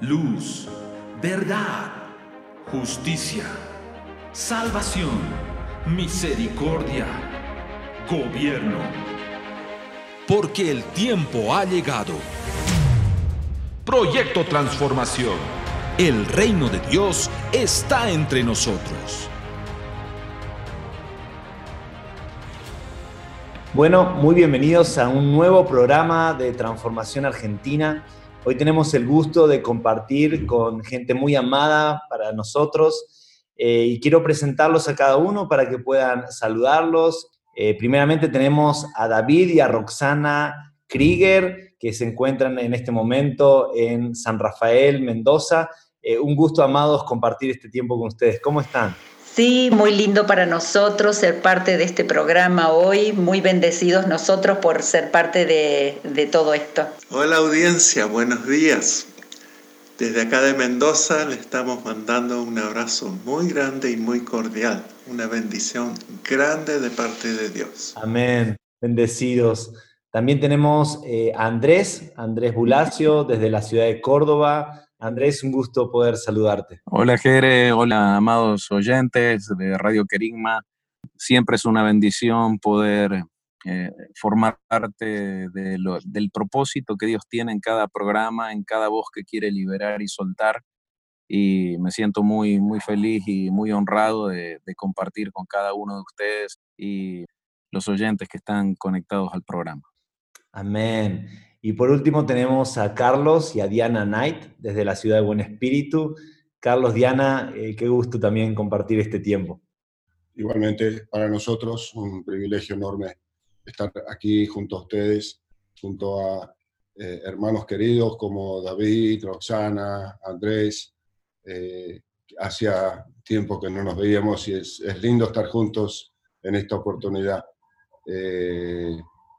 luz, verdad, justicia, salvación, misericordia, gobierno. Porque el tiempo ha llegado. Proyecto Transformación. El reino de Dios está entre nosotros. Bueno, muy bienvenidos a un nuevo programa de Transformación Argentina. Hoy tenemos el gusto de compartir con gente muy amada para nosotros eh, y quiero presentarlos a cada uno para que puedan saludarlos. Eh, primeramente tenemos a David y a Roxana Krieger, que se encuentran en este momento en San Rafael, Mendoza. Eh, un gusto, amados, compartir este tiempo con ustedes. ¿Cómo están? Sí, muy lindo para nosotros ser parte de este programa hoy, muy bendecidos nosotros por ser parte de, todo esto. Hola audiencia, buenos días. Desde acá de Mendoza le estamos mandando un abrazo muy grande y muy cordial, una bendición grande de parte de Dios. Amén, bendecidos. También tenemos eh, a Andrés, Andrés Bulacio, desde la ciudad de Córdoba. Andrés, un gusto poder saludarte. Hola Jere, hola amados oyentes de Radio Querigma. Siempre es una bendición poder eh, formar parte del propósito que Dios tiene en cada programa, en cada voz que quiere liberar y soltar. Y me siento muy, muy feliz y muy honrado de, de compartir con cada uno de ustedes y los oyentes que están conectados al programa. Amén. Y por último tenemos a Carlos y a Diana Knight desde la ciudad de Buen Espíritu. Carlos, Diana, eh, qué gusto también compartir este tiempo. Igualmente, para nosotros un privilegio enorme estar aquí junto a ustedes, junto a eh, hermanos queridos como David, Roxana, Andrés. Eh, hacía tiempo que no nos veíamos y es, lindo estar juntos en esta oportunidad.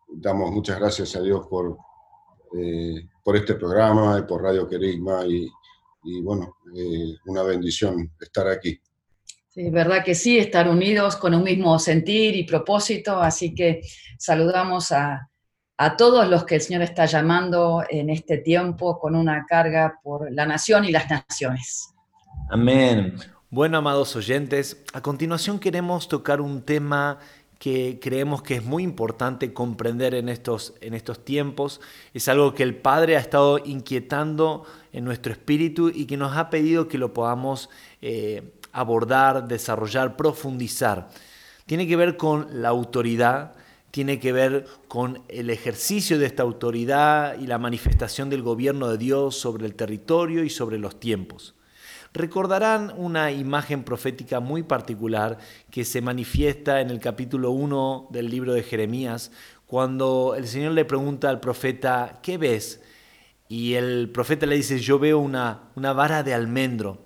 damos muchas gracias a Dios por, eh, por este programa y por Radio Querigma y, bueno, eh, una bendición estar aquí. Sí, verdad que sí, estar unidos con un mismo sentir y propósito, así que saludamos a, a todos los que el Señor está llamando en este tiempo con una carga por la nación y las naciones. Amén. Bueno, amados oyentes, a continuación queremos tocar un tema que creemos que es muy importante comprender en estos, en estos tiempos. Es algo que el Padre ha estado inquietando en nuestro espíritu y que nos ha pedido que lo podamos eh, abordar, desarrollar, profundizar. Tiene que ver con la autoridad, tiene que ver con el ejercicio de esta autoridad y la manifestación del gobierno de Dios sobre el territorio y sobre los tiempos. Recordarán una imagen profética muy particular que se manifiesta en el capítulo 1 del libro de Jeremías, cuando el Señor le pregunta al profeta, ¿qué ves? Y el profeta le dice, yo veo una, una vara de almendro.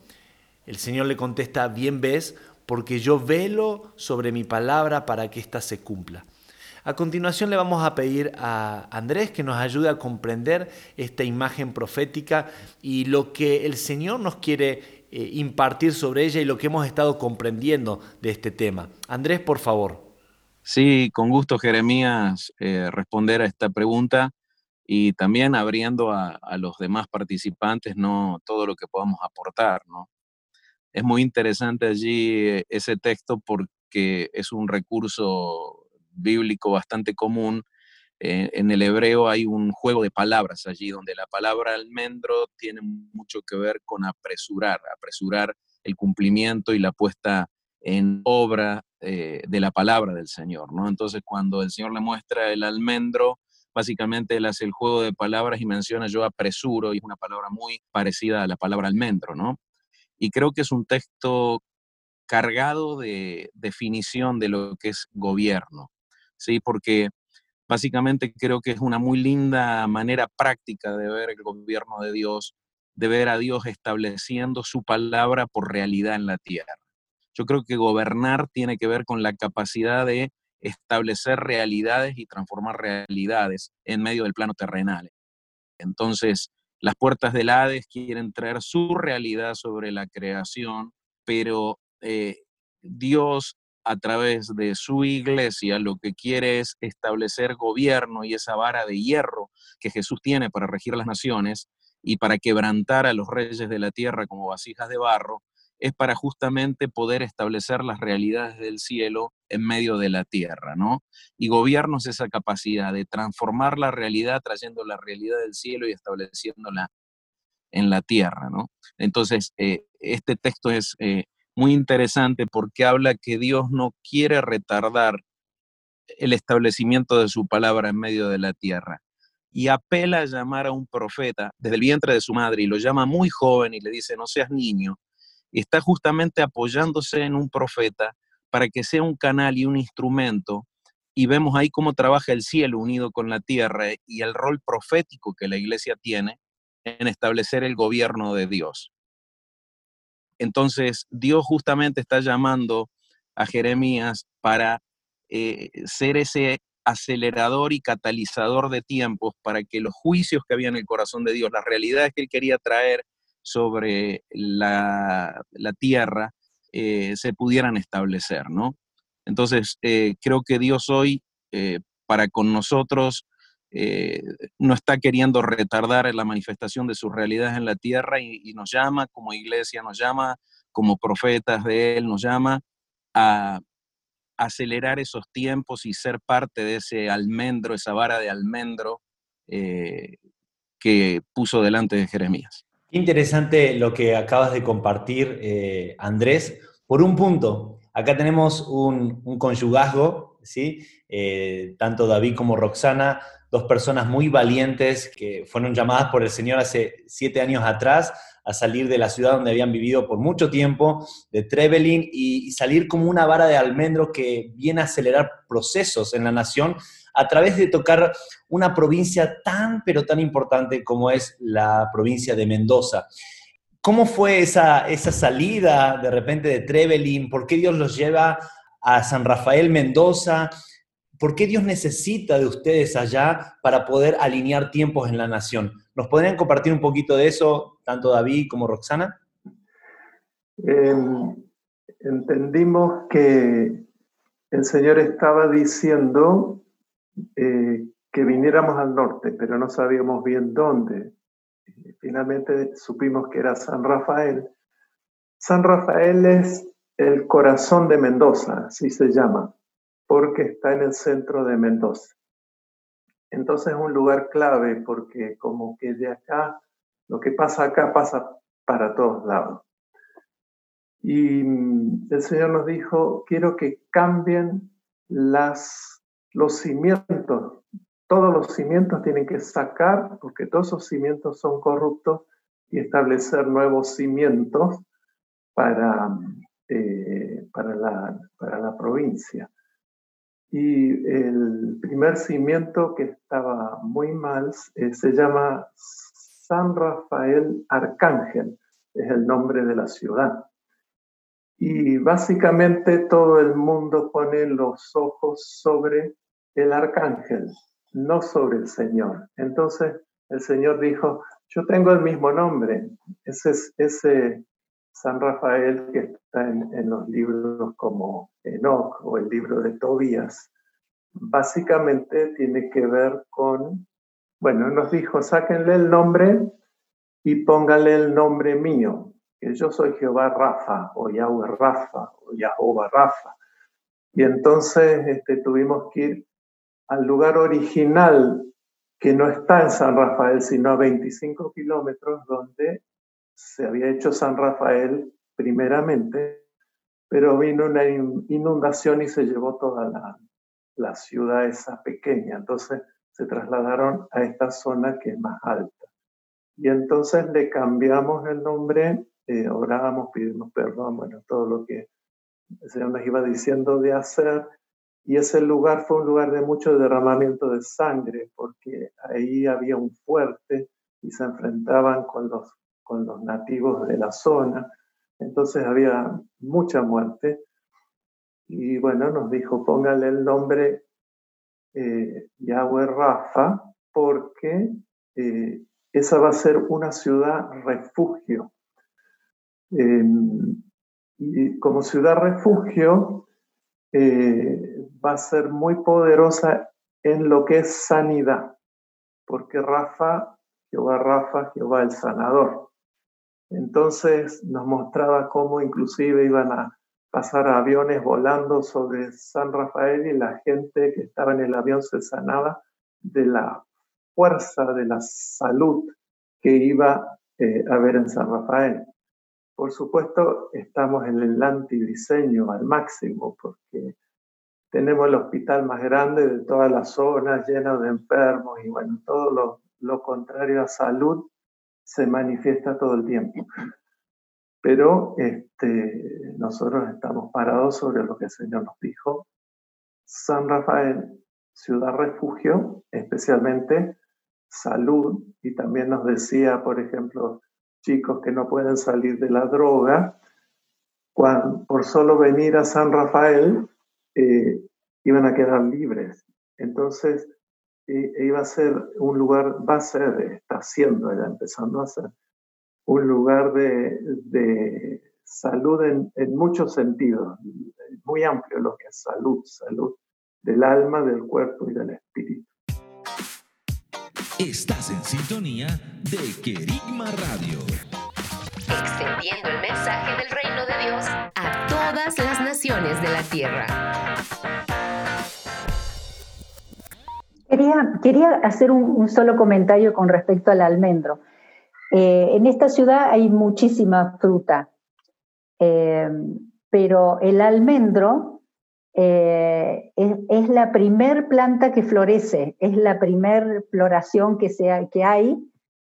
El Señor le contesta, bien ves, porque yo velo sobre mi palabra para que ésta se cumpla. A continuación le vamos a pedir a Andrés que nos ayude a comprender esta imagen profética y lo que el Señor nos quiere eh, impartir sobre ella y lo que hemos estado comprendiendo de este tema. Andrés, por favor. Sí, con gusto, Jeremías, eh, responder a esta pregunta y también abriendo a, los demás participantes no todo lo que podamos aportar, ¿no? Es muy interesante allí eh, ese texto porque es un recurso bíblico bastante común eh, en el hebreo hay un juego de palabras allí, donde la palabra almendro tiene mucho que ver con apresurar, apresurar el cumplimiento y la puesta en obra eh, de la palabra del Señor, ¿no? Entonces, cuando el Señor le muestra el almendro, básicamente él hace el juego de palabras y menciona yo apresuro, y es una palabra muy parecida a la palabra almendro, ¿no? Y creo que es un texto cargado de definición de lo que es gobierno, ¿sí? Porque Básicamente creo que es una muy linda manera práctica de ver el gobierno de Dios, de ver a Dios estableciendo su palabra por realidad en la tierra. Yo creo que gobernar tiene que ver con la capacidad de establecer realidades y transformar realidades en medio del plano terrenal. Entonces, las puertas del Hades quieren traer su realidad sobre la creación, pero eh, Dios a través de su iglesia lo que quiere es establecer gobierno y esa vara de hierro que Jesús tiene para regir las naciones, y para quebrantar a los reyes de la tierra como vasijas de barro, es para justamente poder establecer las realidades del cielo en medio de la tierra, ¿no? Y gobiernos esa capacidad de transformar la realidad trayendo la realidad del cielo y estableciéndola en la tierra, ¿no? Entonces, eh, este texto es eh, muy interesante porque habla que Dios no quiere retardar el establecimiento de su palabra en medio de la tierra. Y apela a llamar a un profeta desde el vientre de su madre y lo llama muy joven y le dice, no seas niño. Y está justamente apoyándose en un profeta para que sea un canal y un instrumento. Y vemos ahí cómo trabaja el cielo unido con la tierra y el rol profético que la iglesia tiene en establecer el gobierno de Dios. Entonces, Dios justamente está llamando a Jeremías para eh, ser ese acelerador y catalizador de tiempos para que los juicios que había en el corazón de Dios, las realidades que él quería traer sobre la, tierra, eh, se pudieran establecer, ¿no? Entonces, eh, creo que Dios hoy, para con nosotros, no está queriendo retardar la manifestación de sus realidades en la tierra y, nos llama como iglesia, nos llama como profetas de Él, nos llama a acelerar esos tiempos y ser parte de ese almendro, esa vara de almendro eh, que puso delante de Jeremías. Interesante lo que acabas de compartir, eh, Andrés. Por un punto, acá tenemos un, un conyugazgo, ¿sí? Eh, tanto David como Roxana, dos personas muy valientes que fueron llamadas por el Señor hace siete años atrás a salir de la ciudad donde habían vivido por mucho tiempo, de Trevelin, y, salir como una vara de almendro que viene a acelerar procesos en la nación a través de tocar una provincia tan, pero tan importante como es la provincia de Mendoza. ¿Cómo fue esa, esa salida de repente de Trevelin? ¿Por qué Dios los lleva a San Rafael Mendoza? ¿Por qué Dios necesita de ustedes allá para poder alinear tiempos en la nación? ¿Nos podrían compartir un poquito de eso, tanto David como Roxana? Em, entendimos que el Señor estaba diciendo eh, que viniéramos al norte, pero no sabíamos bien dónde. Finalmente supimos que era San Rafael. San Rafael es el corazón de Mendoza, así se llama, porque está en el centro de Mendoza. Entonces es un lugar clave porque como que de acá, lo que pasa acá pasa para todos lados. Y mm, el Señor nos dijo, quiero que cambien las, los cimientos. Todos los cimientos tienen que sacar, porque todos esos cimientos son corruptos, y establecer nuevos cimientos para, eh, para, la, para la provincia. Y el primer cimiento que estaba muy mal eh, se llama San Rafael Arcángel, es el nombre de la ciudad. Y básicamente todo el mundo pone los ojos sobre el arcángel, no sobre el Señor. Entonces el Señor dijo, yo tengo el mismo nombre, ese, ese San Rafael que está en, los libros como Enoch o el libro de Tobías, básicamente tiene que ver con, bueno, nos dijo, sáquenle el nombre y póngale el nombre mío, que yo soy Jehová Rafa o Yahweh Rafa o Jehová Rafa. Y entonces este, tuvimos que ir al lugar original que no está en San Rafael, sino a 25 kilómetros, donde se había hecho San Rafael primeramente, pero vino una inundación y se llevó toda la, la ciudad esa pequeña. Entonces se trasladaron a esta zona que es más alta. Y entonces le cambiamos el nombre, eh, orábamos, pedimos perdón, bueno, todo lo que el Señor nos iba diciendo de hacer. Y ese lugar fue un lugar de mucho derramamiento de sangre, porque ahí había un fuerte y se enfrentaban con los con los nativos de la zona. Entonces había mucha muerte. Y bueno, nos dijo, póngale el nombre eh, Yahweh Rafa, porque eh, esa va a ser una ciudad refugio. Em, y como ciudad refugio, eh, va a ser muy poderosa en lo que es sanidad, porque Rafa Jehová Rafa, Jehová el sanador. Entonces nos mostraba cómo inclusive iban a pasar aviones volando sobre San Rafael y la gente que estaba en el avión se sanaba de la fuerza, de la salud que iba eh, a ver en San Rafael. Por supuesto, estamos en el antidiseño al máximo porque tenemos el hospital más grande de toda la zona, lleno de enfermos y bueno, todo lo, lo contrario a salud se manifiesta todo el tiempo. Pero este, nosotros estamos parados sobre lo que el Señor nos dijo. San Rafael, ciudad refugio, especialmente salud, y también nos decía, por ejemplo, chicos que no pueden salir de la droga, cuando, por solo venir a San Rafael, eh, iban a quedar libres. Entonces, iba a ser un lugar, va a ser, está siendo ya empezando a ser, un lugar de, de salud en, en, muchos sentidos, muy amplio lo que es salud, salud del alma, del cuerpo y del espíritu. Estás en sintonía de Querigma Radio. Extendiendo el mensaje del reino de Dios a todas las naciones de la tierra. Quería, hacer un, solo comentario con respecto al almendro. Eh, en esta ciudad hay muchísima fruta, eh, pero el almendro eh, es, la primer planta que florece, es la primer floración que, sea, que hay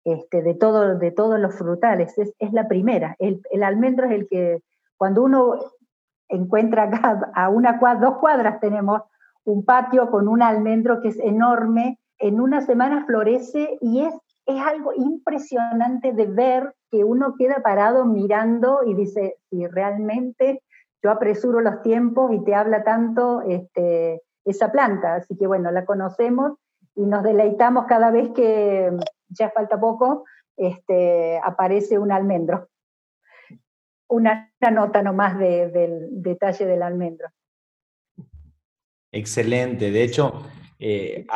este, de, todo, de todos los frutales, es, la primera. El, almendro es el que, cuando uno encuentra acá a una dos cuadras tenemos un patio con un almendro que es enorme, en una semana florece y es, es algo impresionante de ver que uno queda parado mirando y dice, si realmente yo apresuro los tiempos y te habla tanto este, esa planta. Así que bueno, la conocemos y nos deleitamos cada vez que ya falta poco, este, aparece un almendro. Una, nota nomás del detalle del almendro. Excelente. De hecho, eh,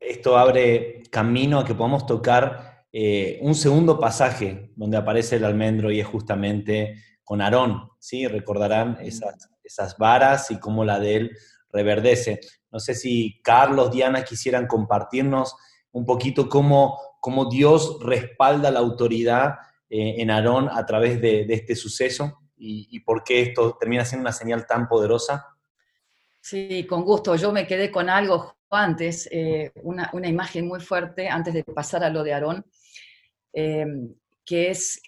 esto abre camino a que podamos tocar eh, un segundo pasaje donde aparece el almendro y es justamente con Aarón, ¿sí? Recordarán esas, esas varas y cómo la de él reverdece. No sé si Carlos, Diana quisieran compartirnos un poquito cómo, cómo Dios respalda la autoridad eh, en Aarón a través de, este suceso y, por qué esto termina siendo una señal tan poderosa. Sí, con gusto. Yo me quedé con algo antes, eh, una, imagen muy fuerte antes de pasar a lo de Aarón, eh, que es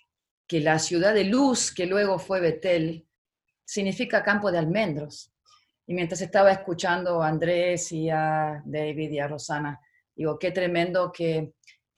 que la ciudad de luz, que luego fue Betel, significa campo de almendros. Y mientras estaba escuchando a Andrés y a David y a Rosana, digo, qué tremendo que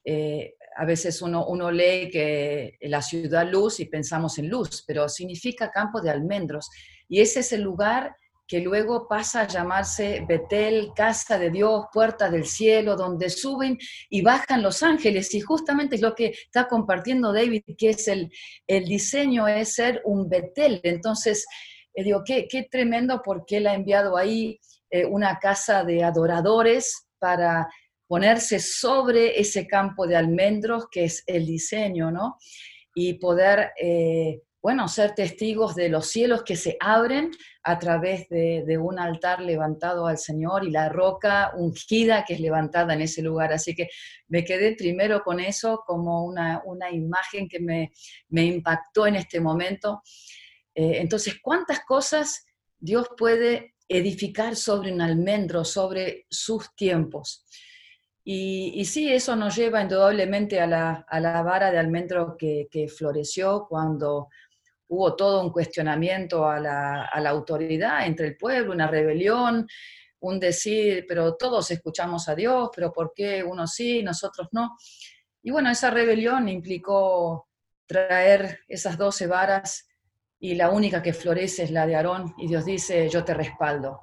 eh, a veces uno, uno lee que la ciudad luz y pensamos en luz, pero significa campo de almendros. Y ese es el lugar que luego pasa a llamarse Betel, casa de Dios, puerta del cielo, donde suben y bajan los ángeles. Y justamente es lo que está compartiendo David, que es el, el diseño, es ser un Betel. Entonces, eh, digo, qué, qué, tremendo porque él ha enviado ahí eh, una casa de adoradores para ponerse sobre ese campo de almendros, que es el diseño, ¿no? Y poder... Eh, bueno, ser testigos de los cielos que se abren a través de, un altar levantado al Señor y la roca ungida que es levantada en ese lugar. Así que me quedé primero con eso como una, imagen que me, impactó en este momento. Eh, entonces, ¿cuántas cosas Dios puede edificar sobre un almendro, sobre sus tiempos? Y, sí, eso nos lleva indudablemente a la, vara de almendro que floreció cuando hubo todo un cuestionamiento a la, autoridad entre el pueblo, una rebelión, un decir, pero todos escuchamos a Dios, pero ¿por qué unos sí, nosotros no? Y bueno, esa rebelión implicó traer esas doce varas y la única que florece es la de Aarón y Dios dice, yo te respaldo.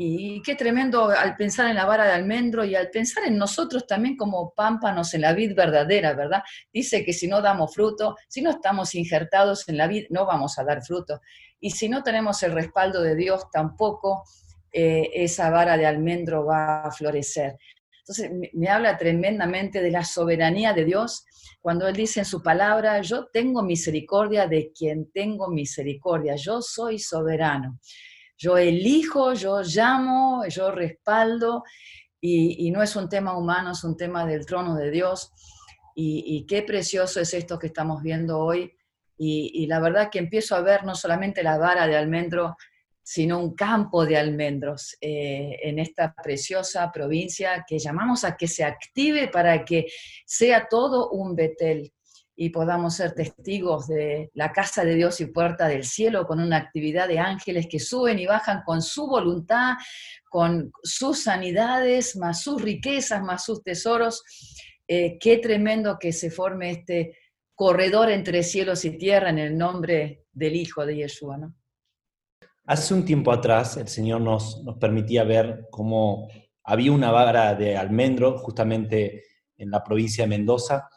Y qué tremendo al pensar en la vara de almendro y al pensar en nosotros también como pámpanos en la vid verdadera, ¿verdad? Dice que si no damos fruto, si no estamos injertados en la vid, no vamos a dar fruto. Y si no tenemos el respaldo de Dios, tampoco eh, esa vara de almendro va a florecer. Entonces me, habla tremendamente de la soberanía de Dios cuando Él dice en su palabra, yo tengo misericordia de quien tengo misericordia, yo soy soberano. Yo elijo, yo llamo, yo respaldo, y, no es un tema humano, es un tema del trono de Dios. Y, qué precioso es esto que estamos viendo hoy. Y, la verdad que empiezo a ver no solamente la vara de almendro, sino un campo de almendros eh, en esta preciosa provincia que llamamos a que se active para que sea todo un Betel y podamos ser testigos de la casa de Dios y puerta del cielo con una actividad de ángeles que suben y bajan con su voluntad, con sus sanidades, más sus riquezas, más sus tesoros. Eh, qué tremendo que se forme este corredor entre cielos y tierra en el nombre del Hijo de Yeshua, ¿no? Hace un tiempo atrás el Señor nos, nos permitía ver cómo había una vara de almendro justamente en la provincia de Mendoza,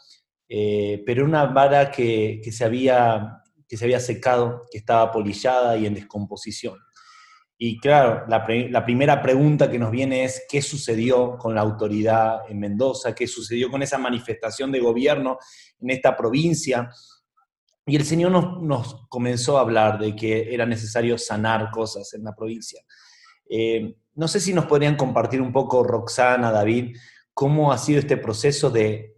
eh, pero una vara que, que, se había, que se había secado, que estaba polillada y en descomposición. Y claro, la, la, primera pregunta que nos viene es qué sucedió con la autoridad en Mendoza, qué sucedió con esa manifestación de gobierno en esta provincia. Y el Señor nos, comenzó a hablar de que era necesario sanar cosas en la provincia. Eh, no sé si nos podrían compartir un poco, Roxana, David, cómo ha sido este proceso de,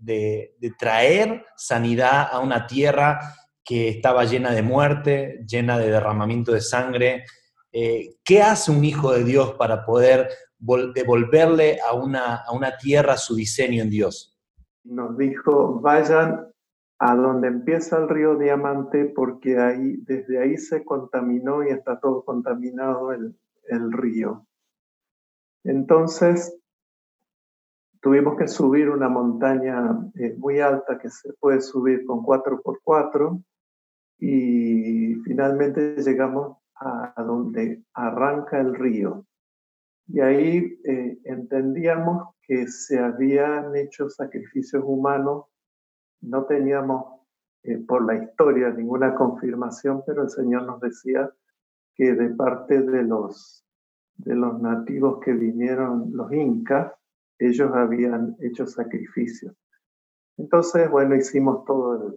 traer sanidad a una tierra que estaba llena de muerte, llena de derramamiento de sangre. Eh, ¿Qué hace un hijo de Dios para poder devolverle a una, a una tierra su diseño en Dios? Nos dijo, vayan a donde empieza el río Diamante, porque ahí, desde ahí se contaminó y está todo contaminado el, el río. Entonces, tuvimos que subir una montaña eh, muy alta que se puede subir con 4x4 y finalmente llegamos a, donde arranca el río. Y ahí eh, entendíamos que se habían hecho sacrificios humanos no teníamos eh, por la historia ninguna confirmación, pero el Señor nos decía que de parte de los, de los nativos que vinieron, los incas, ellos habían hecho sacrificios. Entonces, bueno, hicimos todo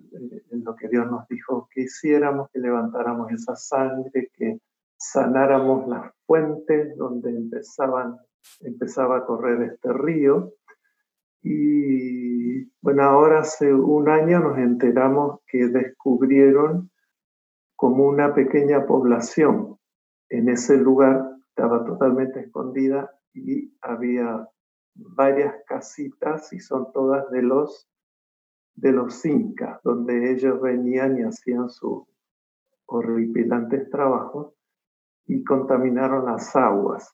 lo que Dios nos dijo que hiciéramos, que levantáramos esa sangre, que sanáramos las fuentes donde empezaban, empezaba a correr este río. Y bueno, ahora hace un año nos enteramos que descubrieron como una pequeña población en ese lugar, estaba totalmente escondida y había varias casitas y son todas de los de los incas, donde ellos venían y hacían sus horripilantes trabajos y contaminaron las aguas.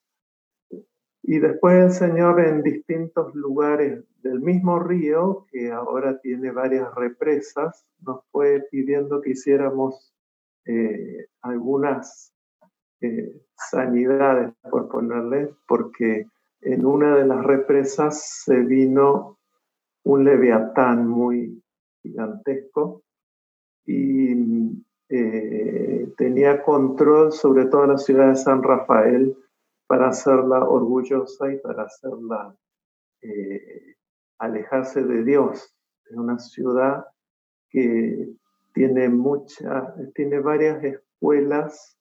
Y después el Señor en distintos lugares del mismo río, que ahora tiene varias represas, nos fue pidiendo que hiciéramos eh, algunas eh, sanidades, por ponerle, porque en una de las represas se vino un leviatán muy gigantesco y eh, tenía control sobre toda la ciudad de San Rafael para hacerla orgullosa y para hacerla eh, alejarse de Dios. Es una ciudad que tiene, mucha, tiene varias escuelas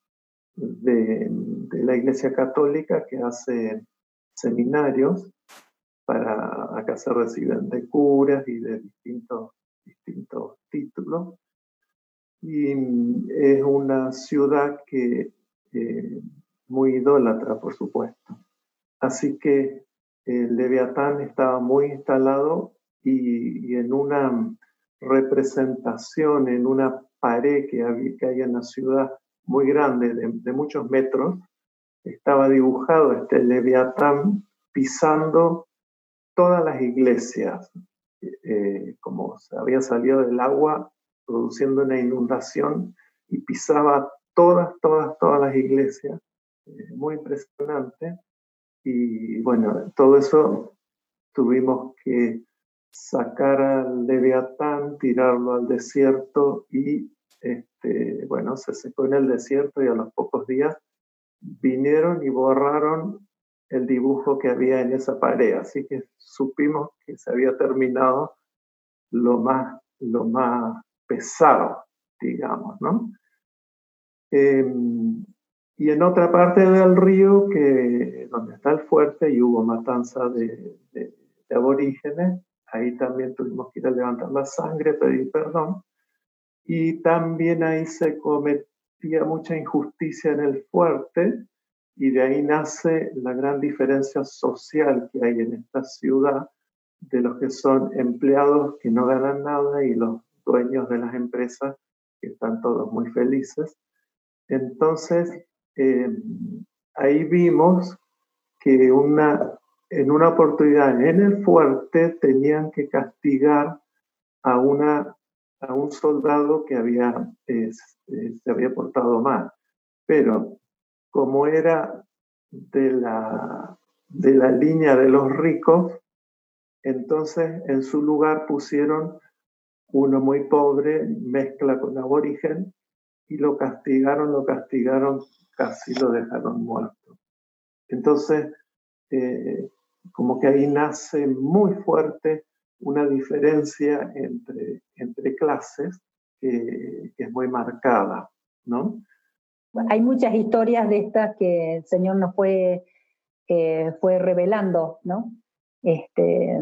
de, la Iglesia Católica que hacen seminarios para acá se reciben de curas y de distintos, distintos títulos. Y es una ciudad que eh, muy idólatra, por supuesto. Así que el Leviatán estaba muy instalado y, en una representación, en una pared que, había, que hay en la ciudad muy grande, de, muchos metros, estaba dibujado este Leviatán pisando todas las iglesias, eh, como se había salido del agua, produciendo una inundación y pisaba todas, todas, todas las iglesias eh, muy impresionante. Y bueno, todo eso tuvimos que sacar al Leviatán, tirarlo al desierto y este, bueno, se secó en el desierto y a los pocos días vinieron y borraron el dibujo que había en esa pared, así que supimos que se había terminado lo más, lo más pesado, digamos, ¿no? Em, y en otra parte del río, que, donde está el fuerte y hubo matanza de, aborígenes, ahí también tuvimos que ir a levantar la sangre, pedir perdón. Y también ahí se cometía mucha injusticia en el fuerte, y de ahí nace la gran diferencia social que hay en esta ciudad de los que son empleados que no ganan nada y los dueños de las empresas que están todos muy felices. Entonces, eh, ahí vimos que una, en una oportunidad en el fuerte tenían que castigar a, una, a un soldado que había, eh, se había portado mal. Pero como era de la, de la línea de los ricos, entonces en su lugar pusieron uno muy pobre, mezcla con aborigen, y lo castigaron, lo castigaron, casi lo dejaron muerto. Entonces, eh, como que ahí nace muy fuerte una diferencia entre, entre clases que, es muy marcada, ¿no? hay muchas historias de estas que el Señor nos fue, eh, fue revelando, ¿no? Este,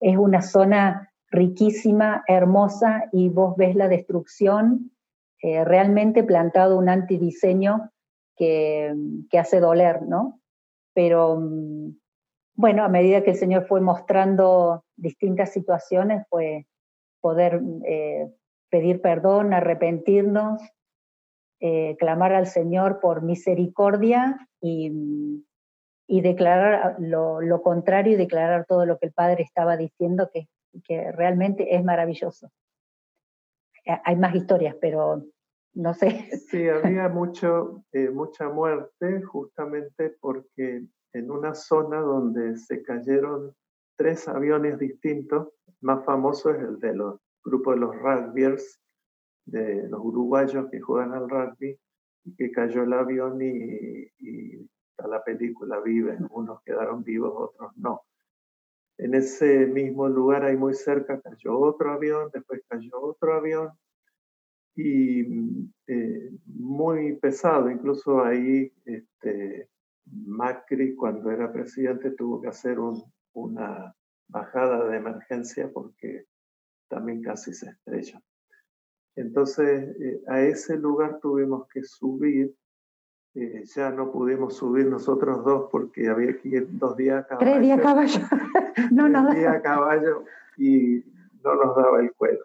es una zona riquísima, hermosa, y vos ves la destrucción, eh, realmente plantado un antidiseño que, que hace doler, ¿no? Pero bueno, a medida que el Señor fue mostrando distintas situaciones, fue poder eh, pedir perdón, arrepentirnos eh, clamar al Señor por misericordia y, declarar lo, contrario y declarar todo lo que el Padre estaba diciendo, que, que realmente es maravilloso. Eh, hay más historias, pero no sé. Sí, había mucho, eh, mucha muerte justamente porque en una zona donde se cayeron tres aviones distintos, más famoso es el de los grupos de los rugbyers, de los uruguayos que juegan al rugby que cayó el avión y, y a la película viven, unos quedaron vivos, otros no. En ese mismo lugar, ahí muy cerca, cayó otro avión, después cayó otro avión y eh, muy pesado, incluso ahí este, Macri cuando era presidente tuvo que hacer una bajada de emergencia porque también casi se estrelló. Entonces, eh, a ese lugar tuvimos que subir. Eh, ya no pudimos subir nosotros dos porque había que ir dos días a caballo. Tres días a caballo. no, no. Tres días a caballo y no nos daba el cuero.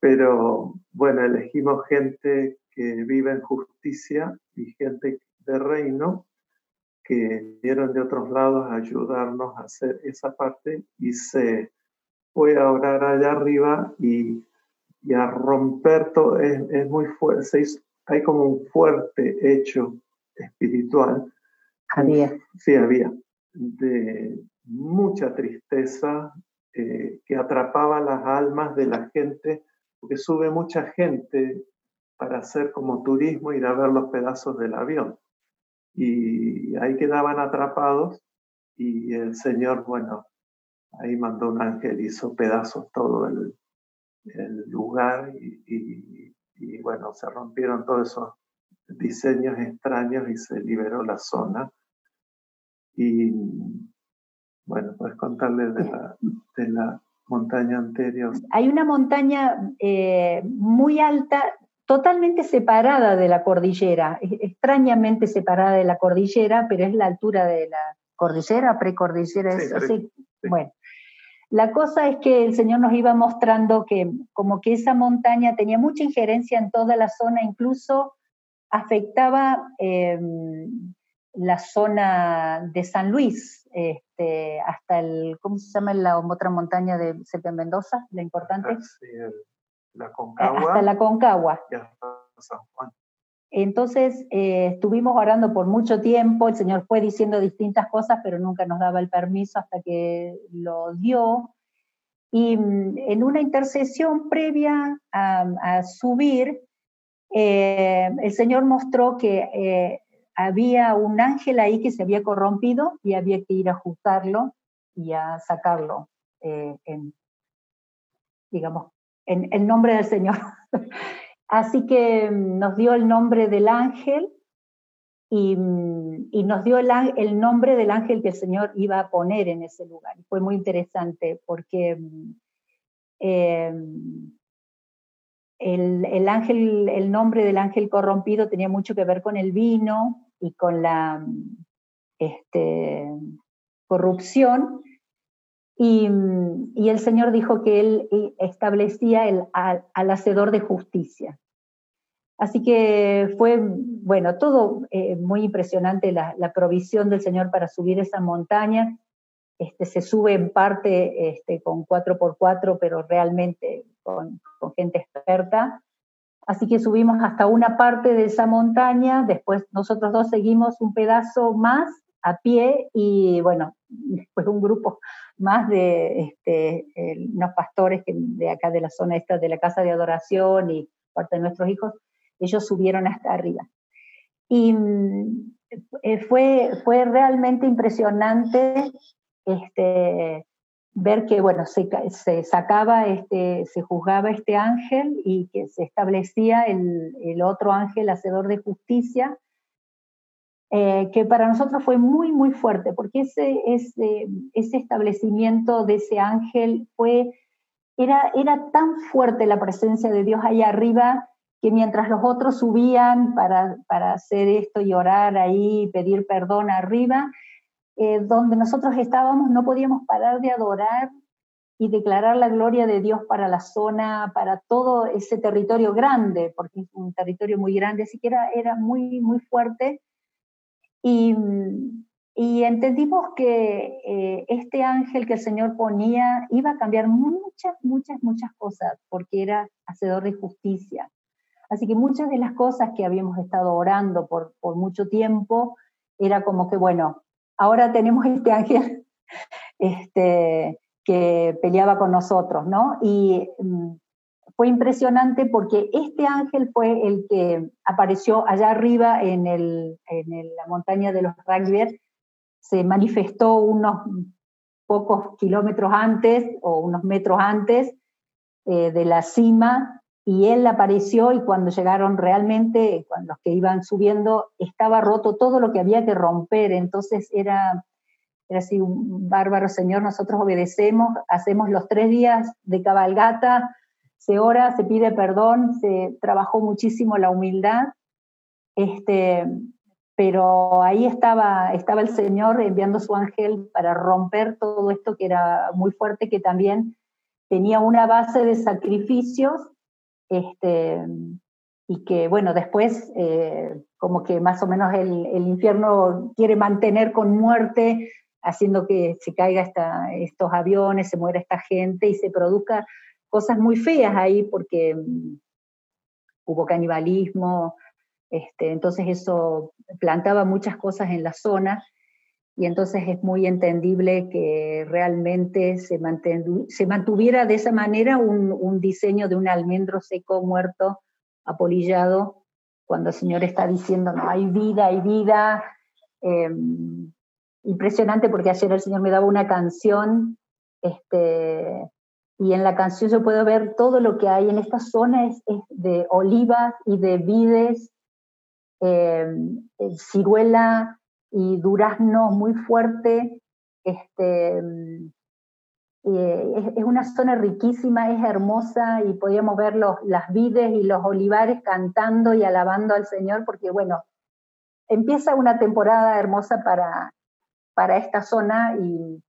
Pero bueno, elegimos gente que vive en justicia y gente de reino que vinieron de otros lados a ayudarnos a hacer esa parte y se fue a orar allá arriba y y a romper todo, es, es muy fuerte, hay como un fuerte hecho espiritual. Había. Sí, había, de mucha tristeza eh, que atrapaba las almas de la gente, porque sube mucha gente para hacer como turismo, ir a ver los pedazos del avión. Y ahí quedaban atrapados y el Señor, bueno, ahí mandó un ángel, hizo pedazos todo el, lugar y, bueno, se rompieron todos esos diseños extraños y se liberó la zona. Y bueno, puedes contarle de la, de la montaña anterior. Hay una montaña eh, muy alta, totalmente separada de la cordillera, extrañamente separada de la cordillera, pero es la altura de la cordillera, precordillera, es así. Bueno, la cosa es que el Señor nos iba mostrando que como que esa montaña tenía mucha injerencia en toda la zona, incluso afectaba em, la zona de San Luis, este, hasta el, ¿cómo se llama la otra montaña de Sepe Mendoza, la importante? Sí, la Concagua. Hasta la Concagua. San Juan. Entonces eh, estuvimos orando por mucho tiempo, el Señor fue diciendo distintas cosas, pero nunca nos daba el permiso hasta que lo dio. Y mm, en una intercesión previa a, subir, eh, el Señor mostró que eh, había un ángel ahí que se había corrompido y había que ir a ajustarlo y a sacarlo eh, en, digamos, en el nombre del Señor. Así que mm, nos dio el nombre del ángel y, mm, nos dio el, el, nombre del ángel que el Señor iba a poner en ese lugar. Fue muy interesante porque mm, em, el, ángel, el nombre del ángel corrompido tenía mucho que ver con el vino y con la este, corrupción. Y, el Señor dijo que Él eh, establecía el, al, hacedor de justicia. Así que fue, bueno, todo eh, muy impresionante la, provisión del Señor para subir esa montaña. Este, se sube en parte este, con 4x4, pero realmente con, gente experta. Así que subimos hasta una parte de esa montaña, después nosotros dos seguimos un pedazo más a pie y bueno, después un grupo más de este, unos pastores que de acá de la zona esta de la casa de adoración y parte de nuestros hijos, ellos subieron hasta arriba. Y eh, fue, fue realmente impresionante este, ver que, bueno, se, se, sacaba, este, se juzgaba este ángel y que se establecía el, el otro ángel hacedor de justicia, eh, que para nosotros fue muy, muy fuerte, porque ese, ese, establecimiento de ese ángel fue, era, era tan fuerte la presencia de Dios ahí arriba, que mientras los otros subían para, para hacer esto y orar ahí, pedir perdón arriba, eh, donde nosotros estábamos no podíamos parar de adorar y declarar la gloria de Dios para la zona, para todo ese territorio grande, porque es un territorio muy grande, así que era, muy, muy fuerte. Y, y entendimos que eh, este ángel que el Señor ponía iba a cambiar muchas, muchas, muchas cosas, porque era hacedor de justicia. Así que muchas de las cosas que habíamos estado orando por, por mucho tiempo, era como que, bueno, ahora tenemos este ángel este, que peleaba con nosotros, ¿no? Y mm, fue impresionante porque este ángel fue el que apareció allá arriba en, la montaña de los Ragbier, se manifestó unos pocos kilómetros antes o unos metros antes eh, de la cima y él apareció y cuando llegaron realmente, cuando los que iban subiendo, estaba roto todo lo que había que romper, entonces era, era así un bárbaro señor, nosotros obedecemos, hacemos los tres días de cabalgata, se ora, se pide perdón, se trabajó muchísimo la humildad, este, pero ahí estaba, estaba el Señor enviando su ángel para romper todo esto que era muy fuerte, que también tenía una base de sacrificios este, y que, bueno, después eh, como que más o menos el, infierno quiere mantener con muerte, haciendo que se caiga estos aviones, se muera esta gente y se produzca cosas muy feas ahí porque mm, hubo canibalismo, este, entonces eso plantaba muchas cosas en la zona y entonces es muy entendible que realmente se, se mantuviera de esa manera un, diseño de un almendro seco, muerto, apolillado, cuando el Señor está diciendo, no, hay vida, hay vida. Em, impresionante porque ayer el Señor me daba una canción, este, y en la canción yo puedo ver todo lo que hay en esta zona, es, de olivas y de vides, em, ciruela, y durazno muy fuerte. Este, mm, eh, es, una zona riquísima, es hermosa y podíamos ver los, las vides y los olivares cantando y alabando al Señor porque, bueno, empieza una temporada hermosa para, para esta zona y,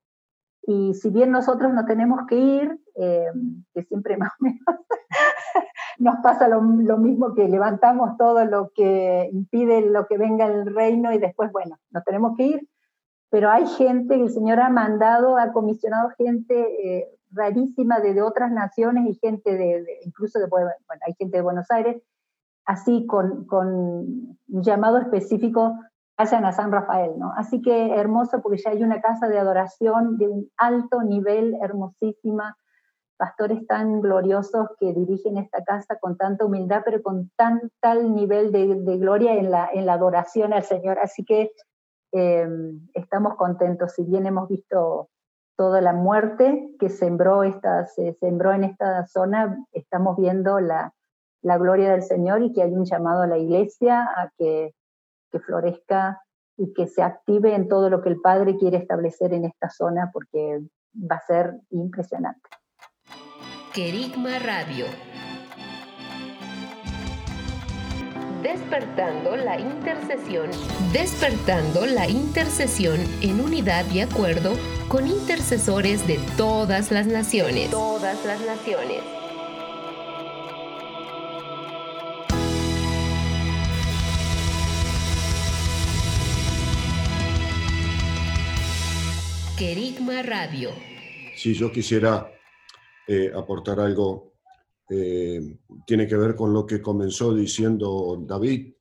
y si bien nosotros no tenemos que ir, eh, que siempre más o menos nos pasa lo, mismo que levantamos todo lo que impide lo que venga el reino y después, bueno, nos tenemos que ir, pero hay gente que el Señor ha mandado, ha comisionado gente eh, rarísima de, otras naciones y gente de, incluso de, bueno, hay gente de Buenos Aires, así con, con un llamado específico, vayan a San Rafael, ¿no? Así que hermoso porque ya hay una casa de adoración de un alto nivel, hermosísima, pastores tan gloriosos que dirigen esta casa con tanta humildad, pero con tan tal nivel de, gloria en la, adoración al Señor. Así que eh, estamos contentos, si bien hemos visto toda la muerte que sembró, esta, se sembró en esta zona, estamos viendo la, la gloria del Señor y que hay un llamado a la iglesia a que, que florezca y que se active en todo lo que el Padre quiere establecer en esta zona porque va a ser impresionante. Querigma Radio. Despertando la intercesión. Despertando la intercesión en unidad y acuerdo con intercesores de todas las naciones. Todas las naciones. Querigma Radio. Si yo quisiera eh, aportar algo, eh, tiene que ver con lo que comenzó diciendo David,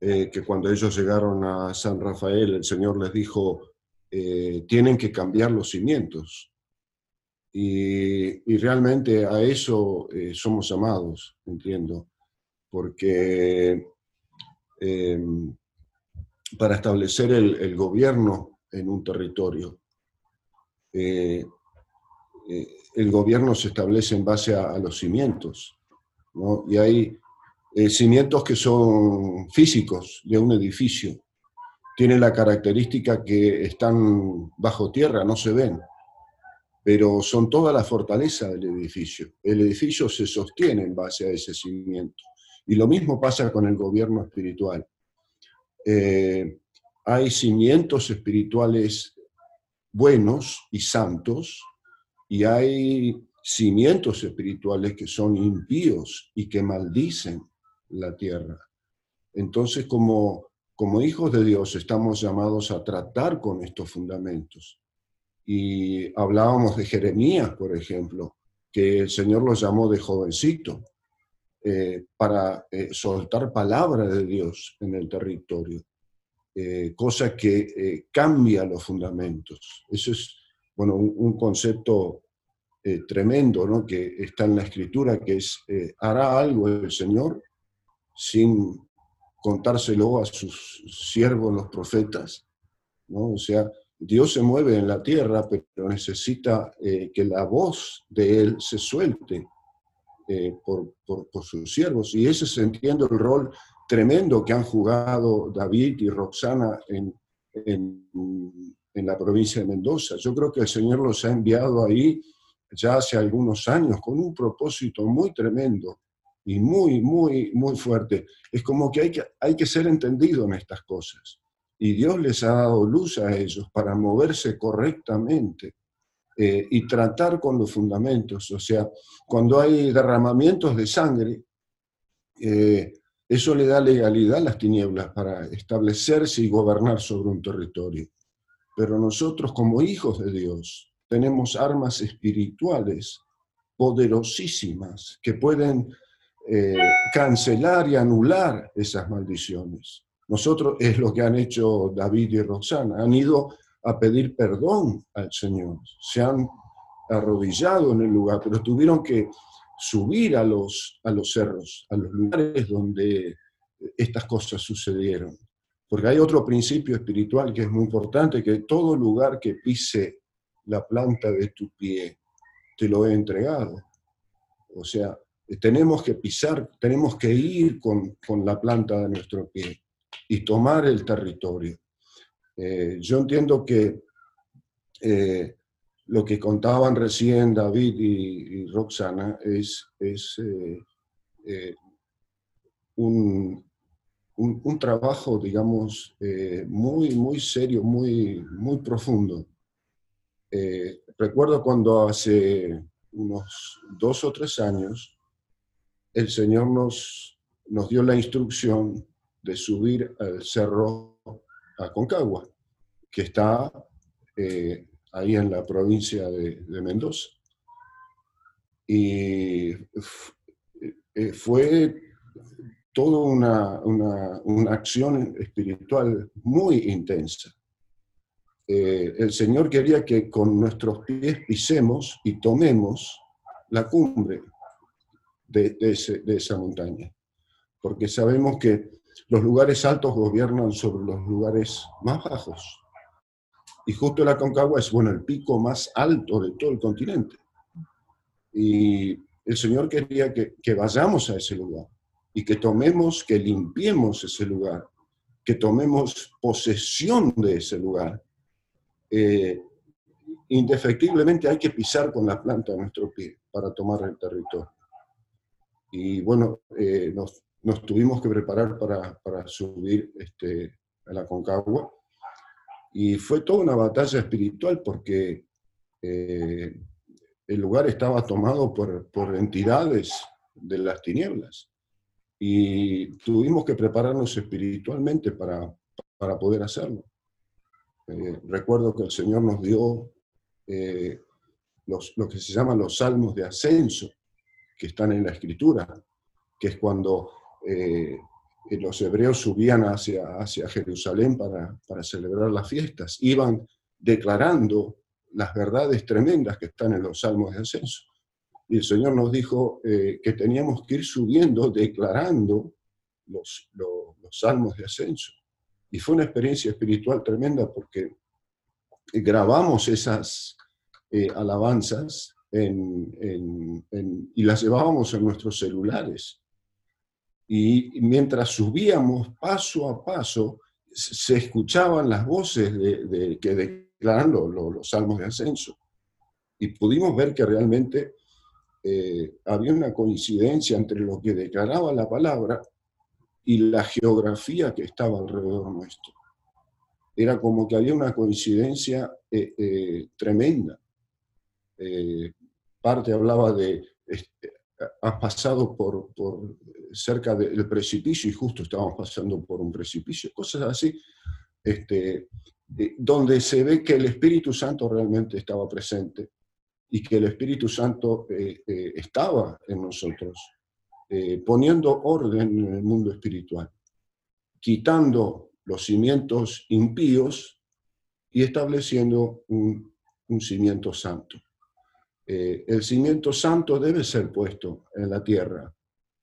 eh, que cuando ellos llegaron a San Rafael, el Señor les dijo, tienen que cambiar los cimientos. Y, realmente a eso somos llamados, entiendo, porque para establecer el, gobierno en un territorio, el gobierno se establece en base a, los cimientos, y hay eh, cimientos que son físicos de un edificio. Tienen la característica que están bajo tierra, no se ven, pero son toda la fortaleza del edificio. El edificio se sostiene en base a ese cimiento. Y lo mismo pasa con el gobierno espiritual. Eh, hay cimientos espirituales buenos y santos, y hay cimientos espirituales que son impíos y que maldicen la tierra. Entonces, como, como hijos de Dios, estamos llamados a tratar con estos fundamentos. Y hablábamos de Jeremías, por ejemplo, que el Señor lo llamó de jovencito eh, para eh, soltar palabra de Dios en el territorio, eh, cosa que cambia los fundamentos. Eso es bueno, un, concepto eh, tremendo ¿no? que está en la escritura, que es, eh, hará algo el Señor sin contárselo a sus siervos, los profetas. ¿no? O sea, Dios se mueve en la tierra, pero necesita eh, que la voz de Él se suelte por, por, sus siervos. Y ese se entiende el rol tremendo que han jugado David y Roxana en en la provincia de Mendoza. Yo creo que el Señor los ha enviado ahí ya hace algunos años con un propósito muy tremendo y muy, muy, muy fuerte. Es como que hay que, hay que ser entendido en estas cosas. Y Dios les ha dado luz a ellos para moverse correctamente eh, y tratar con los fundamentos. O sea, cuando hay derramamientos de sangre, eh, eso le da legalidad a las tinieblas para establecerse y gobernar sobre un territorio. Pero nosotros como hijos de Dios tenemos armas espirituales poderosísimas que pueden eh, cancelar y anular esas maldiciones. Nosotros es lo que han hecho David y Roxana, han ido a pedir perdón al Señor, se han arrodillado en el lugar, pero tuvieron que subir a los, a los cerros, a los lugares donde estas cosas sucedieron. Porque hay otro principio espiritual que es muy importante, que todo lugar que pise la planta de tu pie, te lo he entregado. O sea, tenemos que pisar, tenemos que ir con, la planta de nuestro pie y tomar el territorio. Eh, yo entiendo que eh, lo que contaban recién David y, Roxana es, es eh, un, un, trabajo, digamos, eh, muy, muy serio, muy, muy profundo. Eh, recuerdo cuando hace unos dos o tres años, el Señor nos, nos dio la instrucción de subir al cerro Aconcagua, que está eh, ahí en la provincia de, de Mendoza. Y fue toda una, una, acción espiritual muy intensa. Eh, el Señor quería que con nuestros pies pisemos y tomemos la cumbre de, de esa montaña, porque sabemos que los lugares altos gobiernan sobre los lugares más bajos. Y justo la Concagua es, bueno, el pico más alto de todo el continente. Y el Señor quería que, vayamos a ese lugar y que tomemos, que limpiemos ese lugar, que tomemos posesión de ese lugar. Eh, indefectiblemente hay que pisar con la planta de nuestro pie para tomar el territorio. Y bueno, eh, nos, tuvimos que preparar para, para subir este, a la Concagua y fue toda una batalla espiritual porque eh, el lugar estaba tomado por, por, entidades de las tinieblas. Y tuvimos que prepararnos espiritualmente para, para poder hacerlo. Eh, recuerdo que el Señor nos dio eh, los, lo que se llaman los salmos de ascenso, que están en la escritura, que es cuando los hebreos subían hacia, hacia Jerusalén para, para celebrar las fiestas, iban declarando las verdades tremendas que están en los salmos de ascenso. Y el Señor nos dijo eh, que teníamos que ir subiendo, declarando los, los, salmos de ascenso. Y fue una experiencia espiritual tremenda porque grabamos esas eh, alabanzas y las llevábamos en nuestros celulares y mientras subíamos paso a paso, se escuchaban las voces de, que declaran los salmos de ascenso. Y pudimos ver que realmente eh, había una coincidencia entre lo que declaraba la palabra y la geografía que estaba alrededor nuestro. Era como que había una coincidencia eh, eh, tremenda. parte hablaba de este, has pasado por, por cerca del precipicio y justo estábamos pasando por un precipicio, cosas así, este, eh, donde se ve que el Espíritu Santo realmente estaba presente y que el Espíritu Santo eh, eh, estaba en nosotros, poniendo orden en el mundo espiritual, quitando los cimientos impíos y estableciendo un, un cimiento santo. Eh, el cimiento santo debe ser puesto en la tierra